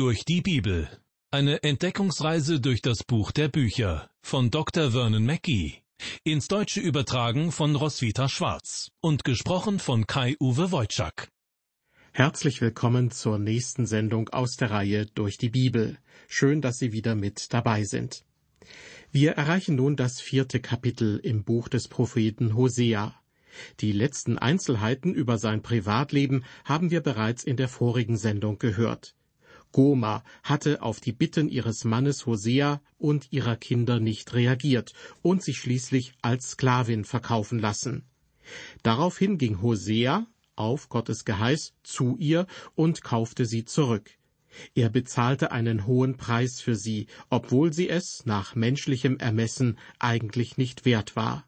Durch die Bibel. Eine Entdeckungsreise durch das Buch der Bücher von Dr. Vernon Mackey. Ins Deutsche übertragen von Roswitha Schwarz und gesprochen von Kai-Uwe Wojczak. Herzlich willkommen zur nächsten Sendung aus der Reihe Durch die Bibel. Schön, dass Sie wieder mit dabei sind. Wir erreichen nun das vierte Kapitel im Buch des Propheten Hosea. Die letzten Einzelheiten über sein Privatleben haben wir bereits in der vorigen Sendung gehört. Goma hatte auf die Bitten ihres Mannes Hosea und ihrer Kinder nicht reagiert und sich schließlich als Sklavin verkaufen lassen. Daraufhin ging Hosea auf Gottes Geheiß zu ihr und kaufte sie zurück. Er bezahlte einen hohen Preis für sie, obwohl sie es nach menschlichem Ermessen eigentlich nicht wert war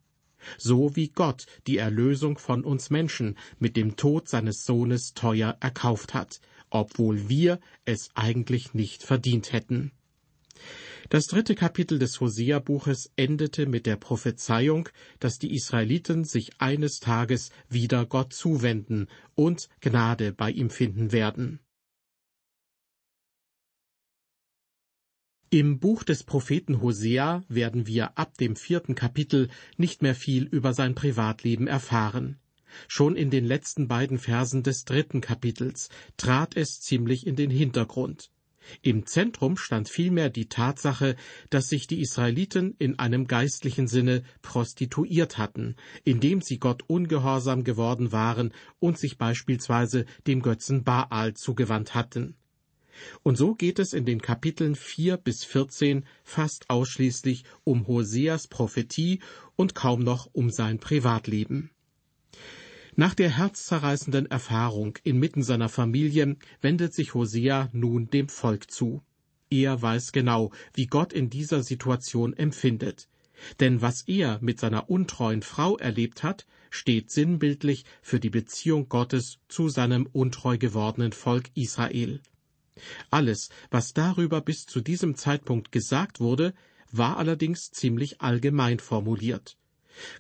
so wie Gott die Erlösung von uns Menschen mit dem Tod seines Sohnes teuer erkauft hat, obwohl wir es eigentlich nicht verdient hätten. Das dritte Kapitel des Hosea-Buches endete mit der Prophezeiung, dass die Israeliten sich eines Tages wieder Gott zuwenden und Gnade bei ihm finden werden. Im Buch des Propheten Hosea werden wir ab dem vierten Kapitel nicht mehr viel über sein Privatleben erfahren. Schon in den letzten beiden Versen des dritten Kapitels trat es ziemlich in den Hintergrund. Im Zentrum stand vielmehr die Tatsache, dass sich die Israeliten in einem geistlichen Sinne prostituiert hatten, indem sie Gott ungehorsam geworden waren und sich beispielsweise dem Götzen Baal zugewandt hatten. Und so geht es in den Kapiteln vier bis vierzehn fast ausschließlich um Hoseas Prophetie und kaum noch um sein Privatleben. Nach der herzzerreißenden Erfahrung inmitten seiner Familie wendet sich Hosea nun dem Volk zu. Er weiß genau, wie Gott in dieser Situation empfindet. Denn was er mit seiner untreuen Frau erlebt hat, steht sinnbildlich für die Beziehung Gottes zu seinem untreu gewordenen Volk Israel. Alles, was darüber bis zu diesem Zeitpunkt gesagt wurde, war allerdings ziemlich allgemein formuliert.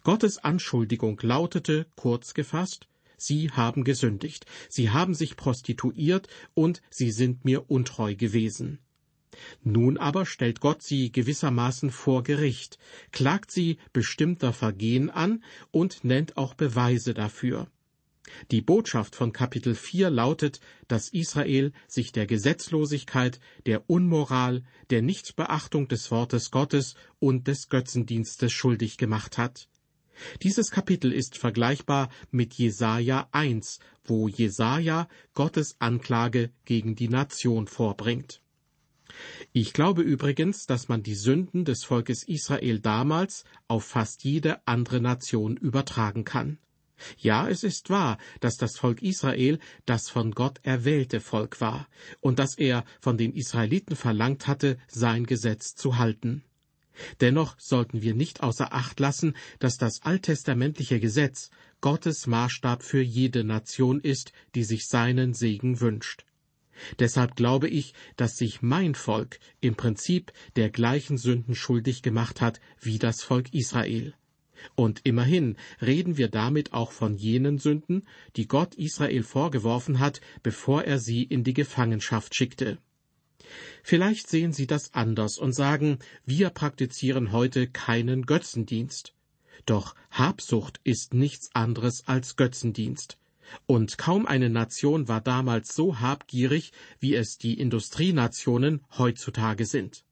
Gottes Anschuldigung lautete, kurz gefasst, Sie haben gesündigt, Sie haben sich prostituiert und Sie sind mir untreu gewesen. Nun aber stellt Gott sie gewissermaßen vor Gericht, klagt sie bestimmter Vergehen an und nennt auch Beweise dafür. Die Botschaft von Kapitel 4 lautet, dass Israel sich der Gesetzlosigkeit, der Unmoral, der Nichtbeachtung des Wortes Gottes und des Götzendienstes schuldig gemacht hat. Dieses Kapitel ist vergleichbar mit Jesaja 1, wo Jesaja Gottes Anklage gegen die Nation vorbringt. Ich glaube übrigens, dass man die Sünden des Volkes Israel damals auf fast jede andere Nation übertragen kann. Ja, es ist wahr, dass das Volk Israel das von Gott erwählte Volk war und dass er von den Israeliten verlangt hatte, sein Gesetz zu halten. Dennoch sollten wir nicht außer Acht lassen, dass das alttestamentliche Gesetz Gottes Maßstab für jede Nation ist, die sich seinen Segen wünscht. Deshalb glaube ich, dass sich mein Volk im Prinzip der gleichen Sünden schuldig gemacht hat wie das Volk Israel. Und immerhin reden wir damit auch von jenen Sünden, die Gott Israel vorgeworfen hat, bevor er sie in die Gefangenschaft schickte. Vielleicht sehen Sie das anders und sagen, wir praktizieren heute keinen Götzendienst. Doch Habsucht ist nichts anderes als Götzendienst. Und kaum eine Nation war damals so habgierig, wie es die Industrienationen heutzutage sind.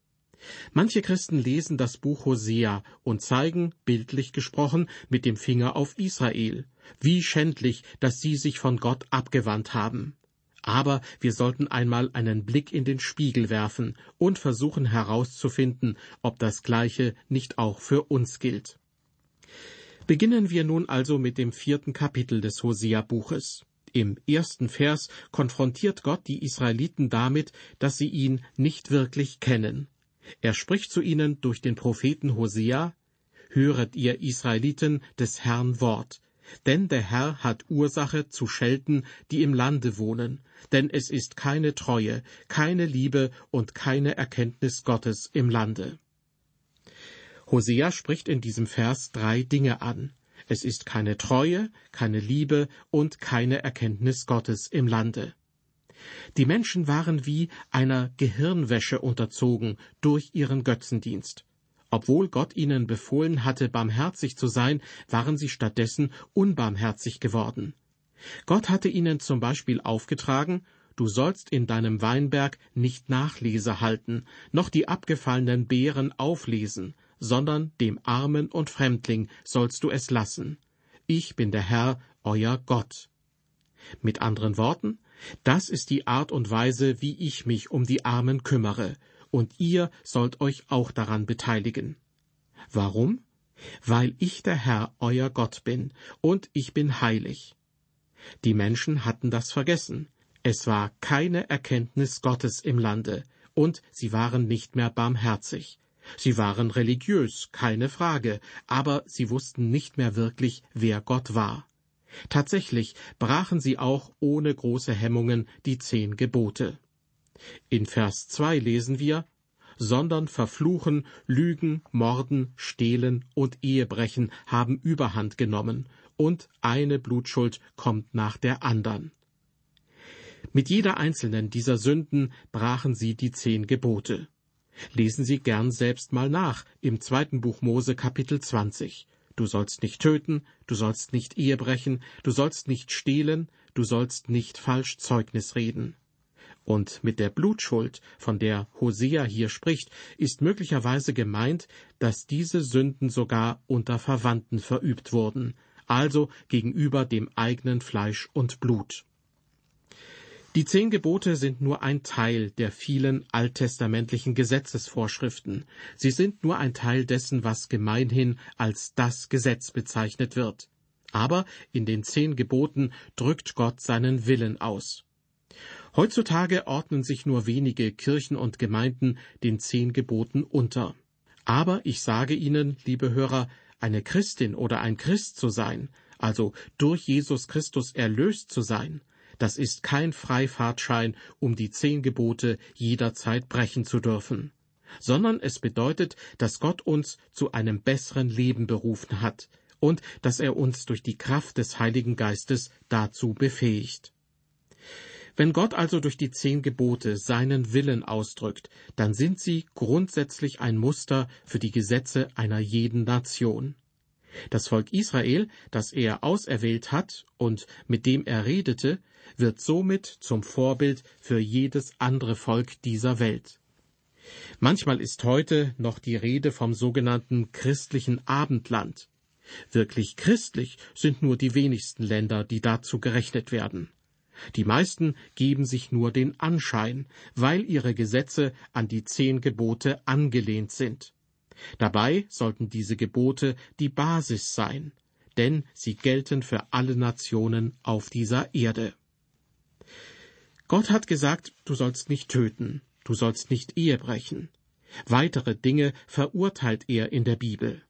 Manche Christen lesen das Buch Hosea und zeigen, bildlich gesprochen, mit dem Finger auf Israel. Wie schändlich, dass sie sich von Gott abgewandt haben. Aber wir sollten einmal einen Blick in den Spiegel werfen und versuchen herauszufinden, ob das Gleiche nicht auch für uns gilt. Beginnen wir nun also mit dem vierten Kapitel des Hosea-Buches. Im ersten Vers konfrontiert Gott die Israeliten damit, dass sie ihn nicht wirklich kennen. Er spricht zu ihnen durch den Propheten Hosea, Höret ihr Israeliten des Herrn Wort, denn der Herr hat Ursache zu schelten, die im Lande wohnen, denn es ist keine Treue, keine Liebe und keine Erkenntnis Gottes im Lande. Hosea spricht in diesem Vers drei Dinge an. Es ist keine Treue, keine Liebe und keine Erkenntnis Gottes im Lande. Die Menschen waren wie einer Gehirnwäsche unterzogen durch ihren Götzendienst. Obwohl Gott ihnen befohlen hatte, barmherzig zu sein, waren sie stattdessen unbarmherzig geworden. Gott hatte ihnen zum Beispiel aufgetragen, du sollst in deinem Weinberg nicht Nachlese halten, noch die abgefallenen Beeren auflesen, sondern dem Armen und Fremdling sollst du es lassen. Ich bin der Herr, euer Gott. Mit anderen Worten, das ist die Art und Weise, wie ich mich um die Armen kümmere, und ihr sollt euch auch daran beteiligen. Warum? Weil ich der Herr, euer Gott bin, und ich bin heilig. Die Menschen hatten das vergessen. Es war keine Erkenntnis Gottes im Lande, und sie waren nicht mehr barmherzig. Sie waren religiös, keine Frage, aber sie wussten nicht mehr wirklich, wer Gott war. Tatsächlich brachen sie auch ohne große Hemmungen die zehn Gebote. In Vers 2 lesen wir, sondern Verfluchen, Lügen, Morden, Stehlen und Ehebrechen haben Überhand genommen, und eine Blutschuld kommt nach der andern. Mit jeder einzelnen dieser Sünden brachen sie die zehn Gebote. Lesen Sie gern selbst mal nach im zweiten Buch Mose Kapitel 20. Du sollst nicht töten, du sollst nicht Ehe brechen, du sollst nicht stehlen, du sollst nicht falsch Zeugnis reden. Und mit der Blutschuld, von der Hosea hier spricht, ist möglicherweise gemeint, dass diese Sünden sogar unter Verwandten verübt wurden, also gegenüber dem eigenen Fleisch und Blut. Die zehn Gebote sind nur ein Teil der vielen alttestamentlichen Gesetzesvorschriften. Sie sind nur ein Teil dessen, was gemeinhin als das Gesetz bezeichnet wird. Aber in den zehn Geboten drückt Gott seinen Willen aus. Heutzutage ordnen sich nur wenige Kirchen und Gemeinden den zehn Geboten unter. Aber ich sage Ihnen, liebe Hörer, eine Christin oder ein Christ zu sein, also durch Jesus Christus erlöst zu sein, das ist kein Freifahrtschein, um die zehn Gebote jederzeit brechen zu dürfen, sondern es bedeutet, dass Gott uns zu einem besseren Leben berufen hat und dass er uns durch die Kraft des Heiligen Geistes dazu befähigt. Wenn Gott also durch die zehn Gebote seinen Willen ausdrückt, dann sind sie grundsätzlich ein Muster für die Gesetze einer jeden Nation. Das Volk Israel, das er auserwählt hat und mit dem er redete, wird somit zum Vorbild für jedes andere Volk dieser Welt. Manchmal ist heute noch die Rede vom sogenannten christlichen Abendland. Wirklich christlich sind nur die wenigsten Länder, die dazu gerechnet werden. Die meisten geben sich nur den Anschein, weil ihre Gesetze an die zehn Gebote angelehnt sind. Dabei sollten diese Gebote die Basis sein, denn sie gelten für alle Nationen auf dieser Erde. Gott hat gesagt, du sollst nicht töten, du sollst nicht Ehe brechen. Weitere Dinge verurteilt er in der Bibel.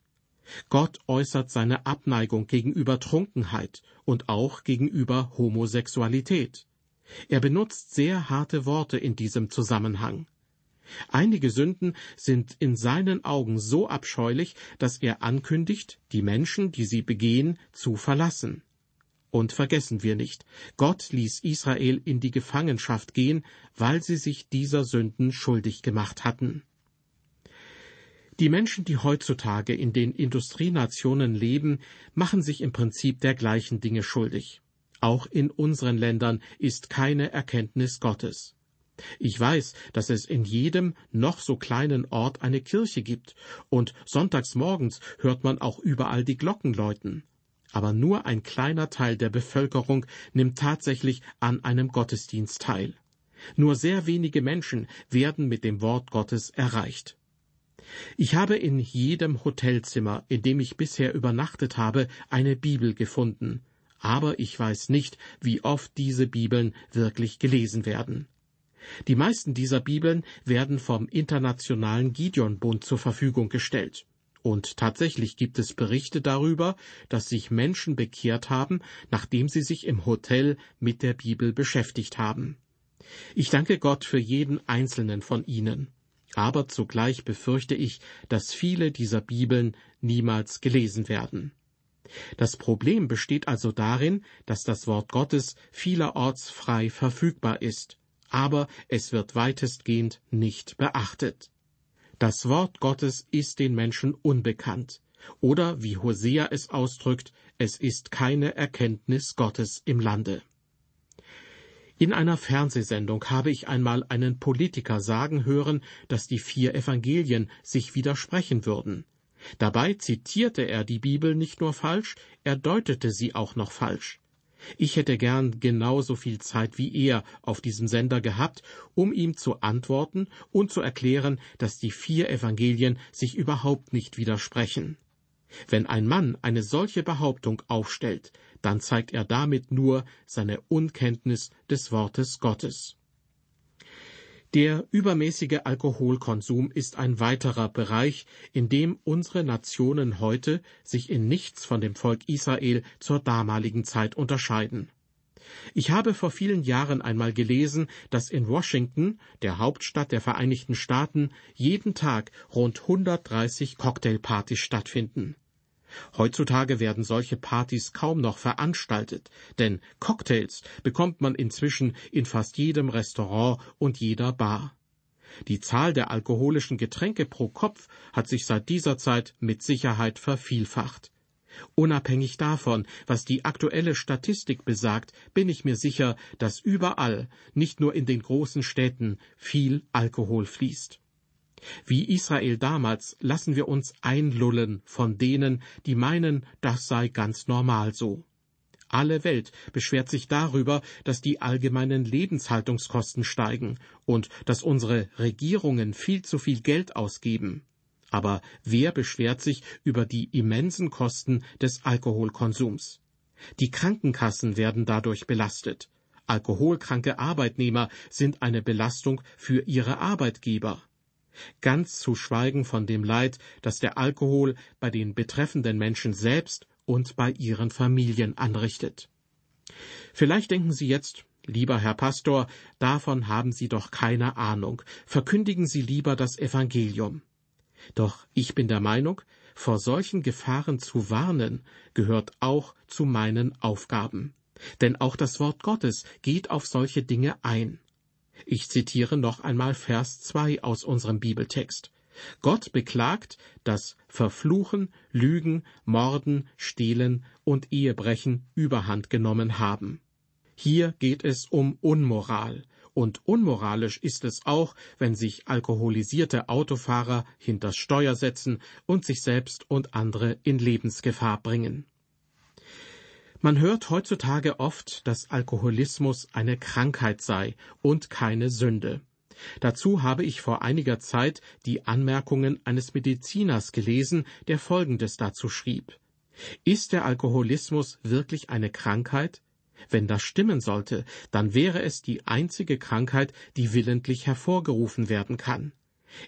Gott äußert seine Abneigung gegenüber Trunkenheit und auch gegenüber Homosexualität. Er benutzt sehr harte Worte in diesem Zusammenhang. Einige Sünden sind in seinen Augen so abscheulich, dass er ankündigt, die Menschen, die sie begehen, zu verlassen. Und vergessen wir nicht, Gott ließ Israel in die Gefangenschaft gehen, weil sie sich dieser Sünden schuldig gemacht hatten. Die Menschen, die heutzutage in den Industrienationen leben, machen sich im Prinzip der gleichen Dinge schuldig. Auch in unseren Ländern ist keine Erkenntnis Gottes. Ich weiß, dass es in jedem noch so kleinen Ort eine Kirche gibt, und sonntags morgens hört man auch überall die Glocken läuten. Aber nur ein kleiner Teil der Bevölkerung nimmt tatsächlich an einem Gottesdienst teil. Nur sehr wenige Menschen werden mit dem Wort Gottes erreicht. Ich habe in jedem Hotelzimmer, in dem ich bisher übernachtet habe, eine Bibel gefunden, aber ich weiß nicht, wie oft diese Bibeln wirklich gelesen werden. Die meisten dieser Bibeln werden vom Internationalen Gideon-Bund zur Verfügung gestellt. Und tatsächlich gibt es Berichte darüber, dass sich Menschen bekehrt haben, nachdem sie sich im Hotel mit der Bibel beschäftigt haben. Ich danke Gott für jeden einzelnen von ihnen. Aber zugleich befürchte ich, dass viele dieser Bibeln niemals gelesen werden. Das Problem besteht also darin, dass das Wort Gottes vielerorts frei verfügbar ist aber es wird weitestgehend nicht beachtet. Das Wort Gottes ist den Menschen unbekannt, oder wie Hosea es ausdrückt, es ist keine Erkenntnis Gottes im Lande. In einer Fernsehsendung habe ich einmal einen Politiker sagen hören, dass die vier Evangelien sich widersprechen würden. Dabei zitierte er die Bibel nicht nur falsch, er deutete sie auch noch falsch. Ich hätte gern genauso viel Zeit wie er auf diesem Sender gehabt, um ihm zu antworten und zu erklären, dass die vier Evangelien sich überhaupt nicht widersprechen. Wenn ein Mann eine solche Behauptung aufstellt, dann zeigt er damit nur seine Unkenntnis des Wortes Gottes. Der übermäßige Alkoholkonsum ist ein weiterer Bereich, in dem unsere Nationen heute sich in nichts von dem Volk Israel zur damaligen Zeit unterscheiden. Ich habe vor vielen Jahren einmal gelesen, dass in Washington, der Hauptstadt der Vereinigten Staaten, jeden Tag rund 130 Cocktailpartys stattfinden. Heutzutage werden solche Partys kaum noch veranstaltet, denn Cocktails bekommt man inzwischen in fast jedem Restaurant und jeder Bar. Die Zahl der alkoholischen Getränke pro Kopf hat sich seit dieser Zeit mit Sicherheit vervielfacht. Unabhängig davon, was die aktuelle Statistik besagt, bin ich mir sicher, dass überall, nicht nur in den großen Städten, viel Alkohol fließt. Wie Israel damals lassen wir uns einlullen von denen, die meinen, das sei ganz normal so. Alle Welt beschwert sich darüber, dass die allgemeinen Lebenshaltungskosten steigen und dass unsere Regierungen viel zu viel Geld ausgeben. Aber wer beschwert sich über die immensen Kosten des Alkoholkonsums? Die Krankenkassen werden dadurch belastet. Alkoholkranke Arbeitnehmer sind eine Belastung für ihre Arbeitgeber ganz zu schweigen von dem Leid, das der Alkohol bei den betreffenden Menschen selbst und bei ihren Familien anrichtet. Vielleicht denken Sie jetzt, lieber Herr Pastor, davon haben Sie doch keine Ahnung, verkündigen Sie lieber das Evangelium. Doch ich bin der Meinung, vor solchen Gefahren zu warnen, gehört auch zu meinen Aufgaben. Denn auch das Wort Gottes geht auf solche Dinge ein. Ich zitiere noch einmal Vers 2 aus unserem Bibeltext. Gott beklagt, dass Verfluchen, Lügen, Morden, Stehlen und Ehebrechen überhand genommen haben. Hier geht es um Unmoral, und unmoralisch ist es auch, wenn sich alkoholisierte Autofahrer hinters Steuer setzen und sich selbst und andere in Lebensgefahr bringen. Man hört heutzutage oft, dass Alkoholismus eine Krankheit sei und keine Sünde. Dazu habe ich vor einiger Zeit die Anmerkungen eines Mediziners gelesen, der Folgendes dazu schrieb. Ist der Alkoholismus wirklich eine Krankheit? Wenn das stimmen sollte, dann wäre es die einzige Krankheit, die willentlich hervorgerufen werden kann.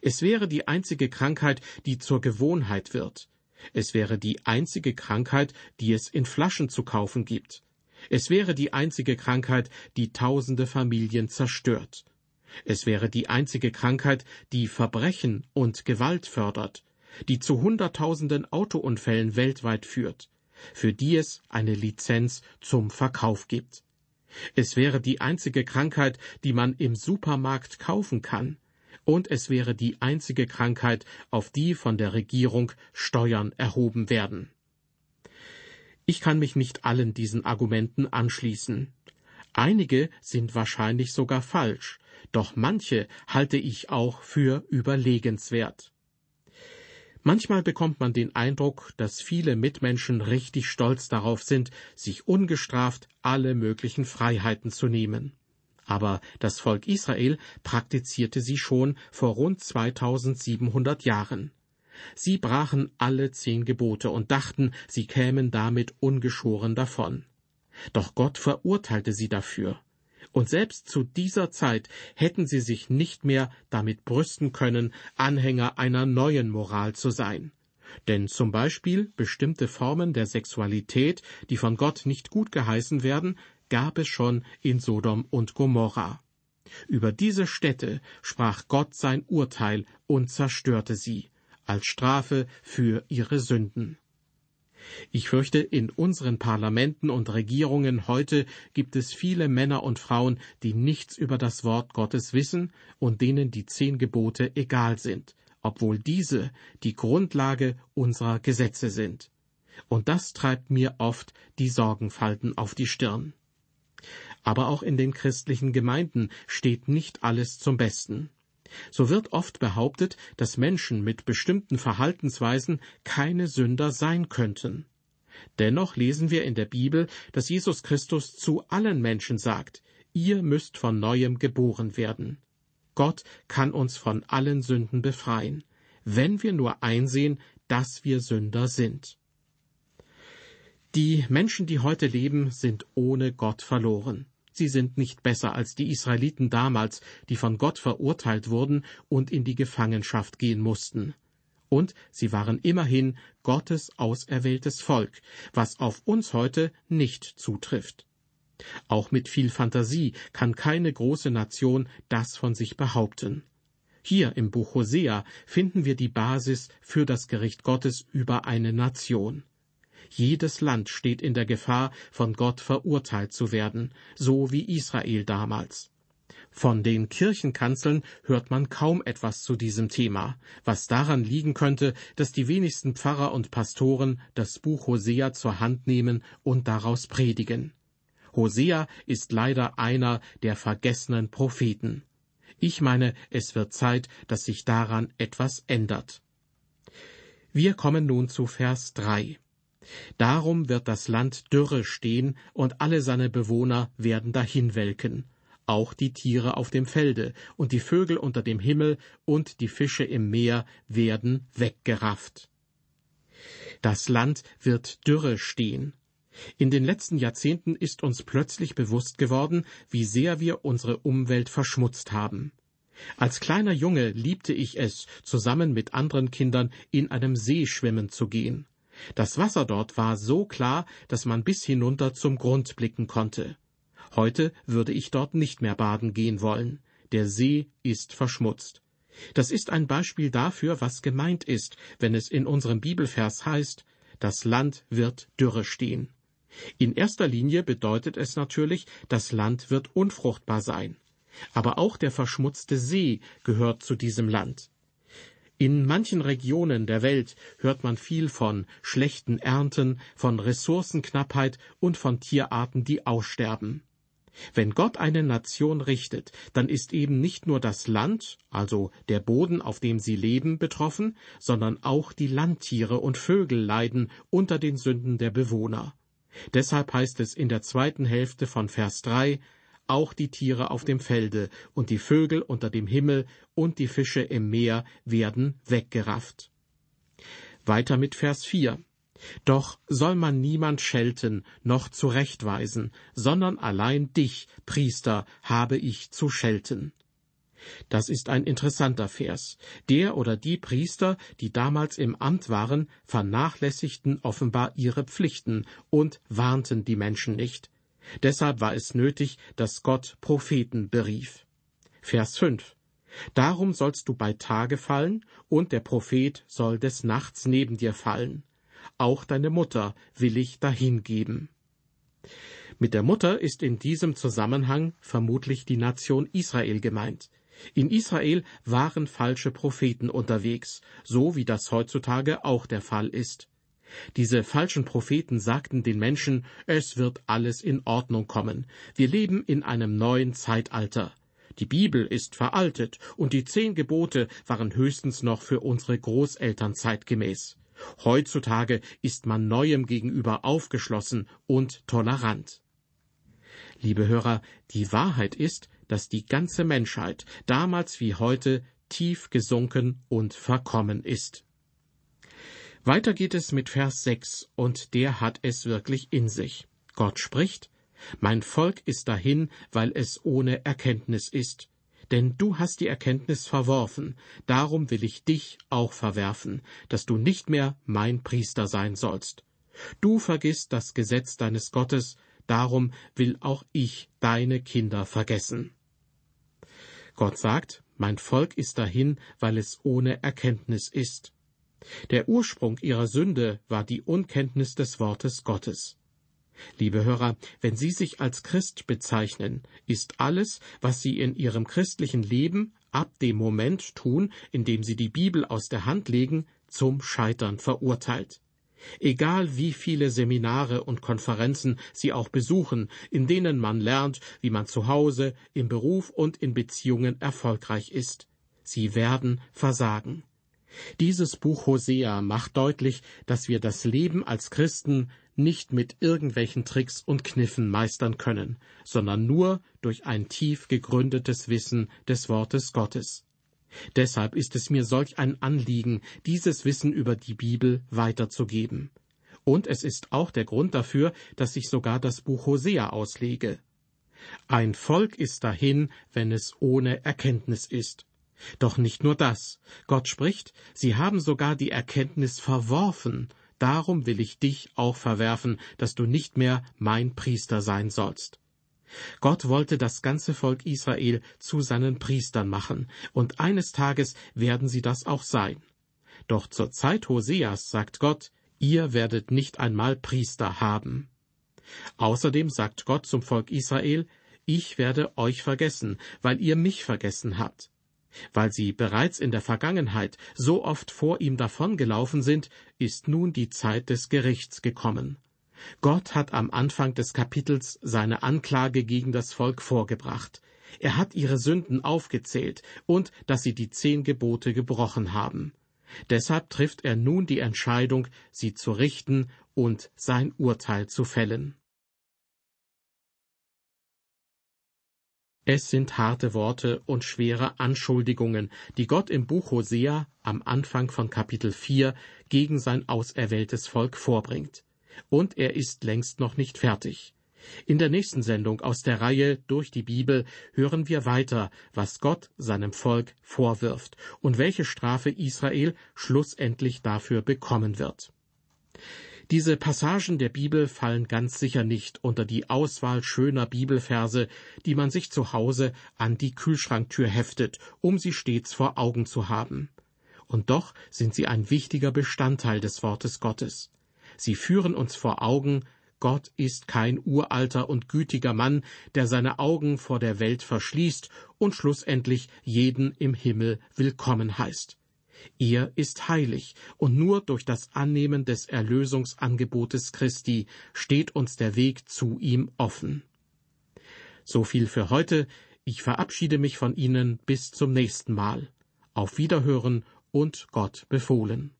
Es wäre die einzige Krankheit, die zur Gewohnheit wird. Es wäre die einzige Krankheit, die es in Flaschen zu kaufen gibt. Es wäre die einzige Krankheit, die tausende Familien zerstört. Es wäre die einzige Krankheit, die Verbrechen und Gewalt fördert, die zu Hunderttausenden Autounfällen weltweit führt, für die es eine Lizenz zum Verkauf gibt. Es wäre die einzige Krankheit, die man im Supermarkt kaufen kann, und es wäre die einzige Krankheit, auf die von der Regierung Steuern erhoben werden. Ich kann mich nicht allen diesen Argumenten anschließen. Einige sind wahrscheinlich sogar falsch, doch manche halte ich auch für überlegenswert. Manchmal bekommt man den Eindruck, dass viele Mitmenschen richtig stolz darauf sind, sich ungestraft alle möglichen Freiheiten zu nehmen. Aber das Volk Israel praktizierte sie schon vor rund 2700 Jahren. Sie brachen alle zehn Gebote und dachten, sie kämen damit ungeschoren davon. Doch Gott verurteilte sie dafür. Und selbst zu dieser Zeit hätten sie sich nicht mehr damit brüsten können, Anhänger einer neuen Moral zu sein. Denn zum Beispiel bestimmte Formen der Sexualität, die von Gott nicht gut geheißen werden, gab es schon in Sodom und Gomorra. Über diese Städte sprach Gott sein Urteil und zerstörte sie, als Strafe für ihre Sünden. Ich fürchte, in unseren Parlamenten und Regierungen heute gibt es viele Männer und Frauen, die nichts über das Wort Gottes wissen und denen die zehn Gebote egal sind, obwohl diese die Grundlage unserer Gesetze sind. Und das treibt mir oft die Sorgenfalten auf die Stirn. Aber auch in den christlichen Gemeinden steht nicht alles zum Besten. So wird oft behauptet, dass Menschen mit bestimmten Verhaltensweisen keine Sünder sein könnten. Dennoch lesen wir in der Bibel, dass Jesus Christus zu allen Menschen sagt, ihr müsst von neuem geboren werden. Gott kann uns von allen Sünden befreien, wenn wir nur einsehen, dass wir Sünder sind. Die Menschen, die heute leben, sind ohne Gott verloren. Sie sind nicht besser als die Israeliten damals, die von Gott verurteilt wurden und in die Gefangenschaft gehen mussten. Und sie waren immerhin Gottes auserwähltes Volk, was auf uns heute nicht zutrifft. Auch mit viel Fantasie kann keine große Nation das von sich behaupten. Hier im Buch Hosea finden wir die Basis für das Gericht Gottes über eine Nation. Jedes Land steht in der Gefahr, von Gott verurteilt zu werden, so wie Israel damals. Von den Kirchenkanzeln hört man kaum etwas zu diesem Thema, was daran liegen könnte, dass die wenigsten Pfarrer und Pastoren das Buch Hosea zur Hand nehmen und daraus predigen. Hosea ist leider einer der vergessenen Propheten. Ich meine, es wird Zeit, dass sich daran etwas ändert. Wir kommen nun zu Vers 3. Darum wird das Land dürre stehen, und alle seine Bewohner werden dahinwelken, auch die Tiere auf dem Felde, und die Vögel unter dem Himmel und die Fische im Meer werden weggerafft. Das Land wird dürre stehen. In den letzten Jahrzehnten ist uns plötzlich bewusst geworden, wie sehr wir unsere Umwelt verschmutzt haben. Als kleiner Junge liebte ich es, zusammen mit anderen Kindern in einem See schwimmen zu gehen. Das Wasser dort war so klar, dass man bis hinunter zum Grund blicken konnte. Heute würde ich dort nicht mehr baden gehen wollen. Der See ist verschmutzt. Das ist ein Beispiel dafür, was gemeint ist, wenn es in unserem Bibelvers heißt, das Land wird dürre stehen. In erster Linie bedeutet es natürlich, das Land wird unfruchtbar sein. Aber auch der verschmutzte See gehört zu diesem Land. In manchen Regionen der Welt hört man viel von schlechten Ernten, von Ressourcenknappheit und von Tierarten, die aussterben. Wenn Gott eine Nation richtet, dann ist eben nicht nur das Land, also der Boden, auf dem sie leben, betroffen, sondern auch die Landtiere und Vögel leiden unter den Sünden der Bewohner. Deshalb heißt es in der zweiten Hälfte von Vers 3, auch die Tiere auf dem Felde und die Vögel unter dem Himmel und die Fische im Meer werden weggerafft. Weiter mit Vers 4. Doch soll man niemand schelten noch zurechtweisen, sondern allein dich, Priester, habe ich zu schelten. Das ist ein interessanter Vers. Der oder die Priester, die damals im Amt waren, vernachlässigten offenbar ihre Pflichten und warnten die Menschen nicht. Deshalb war es nötig, dass Gott Propheten berief. Vers 5. Darum sollst du bei Tage fallen, und der Prophet soll des Nachts neben dir fallen. Auch deine Mutter will ich dahingeben. Mit der Mutter ist in diesem Zusammenhang vermutlich die Nation Israel gemeint. In Israel waren falsche Propheten unterwegs, so wie das heutzutage auch der Fall ist. Diese falschen Propheten sagten den Menschen, es wird alles in Ordnung kommen. Wir leben in einem neuen Zeitalter. Die Bibel ist veraltet und die zehn Gebote waren höchstens noch für unsere Großeltern zeitgemäß. Heutzutage ist man Neuem gegenüber aufgeschlossen und tolerant. Liebe Hörer, die Wahrheit ist, dass die ganze Menschheit, damals wie heute, tief gesunken und verkommen ist. Weiter geht es mit Vers 6, und der hat es wirklich in sich. Gott spricht, Mein Volk ist dahin, weil es ohne Erkenntnis ist. Denn du hast die Erkenntnis verworfen, darum will ich dich auch verwerfen, dass du nicht mehr mein Priester sein sollst. Du vergisst das Gesetz deines Gottes, darum will auch ich deine Kinder vergessen. Gott sagt, mein Volk ist dahin, weil es ohne Erkenntnis ist. Der Ursprung ihrer Sünde war die Unkenntnis des Wortes Gottes. Liebe Hörer, wenn Sie sich als Christ bezeichnen, ist alles, was Sie in Ihrem christlichen Leben ab dem Moment tun, in dem Sie die Bibel aus der Hand legen, zum Scheitern verurteilt. Egal wie viele Seminare und Konferenzen Sie auch besuchen, in denen man lernt, wie man zu Hause, im Beruf und in Beziehungen erfolgreich ist. Sie werden versagen. Dieses Buch Hosea macht deutlich, dass wir das Leben als Christen nicht mit irgendwelchen Tricks und Kniffen meistern können, sondern nur durch ein tief gegründetes Wissen des Wortes Gottes. Deshalb ist es mir solch ein Anliegen, dieses Wissen über die Bibel weiterzugeben. Und es ist auch der Grund dafür, dass ich sogar das Buch Hosea auslege. Ein Volk ist dahin, wenn es ohne Erkenntnis ist. Doch nicht nur das. Gott spricht, sie haben sogar die Erkenntnis verworfen, darum will ich dich auch verwerfen, dass du nicht mehr mein Priester sein sollst. Gott wollte das ganze Volk Israel zu seinen Priestern machen, und eines Tages werden sie das auch sein. Doch zur Zeit Hoseas sagt Gott, ihr werdet nicht einmal Priester haben. Außerdem sagt Gott zum Volk Israel, ich werde euch vergessen, weil ihr mich vergessen habt. Weil sie bereits in der Vergangenheit so oft vor ihm davongelaufen sind, ist nun die Zeit des Gerichts gekommen. Gott hat am Anfang des Kapitels seine Anklage gegen das Volk vorgebracht. Er hat ihre Sünden aufgezählt und dass sie die zehn Gebote gebrochen haben. Deshalb trifft er nun die Entscheidung, sie zu richten und sein Urteil zu fällen. Es sind harte Worte und schwere Anschuldigungen, die Gott im Buch Hosea am Anfang von Kapitel 4 gegen sein auserwähltes Volk vorbringt. Und er ist längst noch nicht fertig. In der nächsten Sendung aus der Reihe Durch die Bibel hören wir weiter, was Gott seinem Volk vorwirft und welche Strafe Israel schlussendlich dafür bekommen wird. Diese Passagen der Bibel fallen ganz sicher nicht unter die Auswahl schöner Bibelverse, die man sich zu Hause an die Kühlschranktür heftet, um sie stets vor Augen zu haben. Und doch sind sie ein wichtiger Bestandteil des Wortes Gottes. Sie führen uns vor Augen, Gott ist kein uralter und gütiger Mann, der seine Augen vor der Welt verschließt und schlussendlich jeden im Himmel willkommen heißt. Er ist heilig, und nur durch das Annehmen des Erlösungsangebotes Christi steht uns der Weg zu ihm offen. So viel für heute. Ich verabschiede mich von Ihnen bis zum nächsten Mal. Auf Wiederhören und Gott befohlen.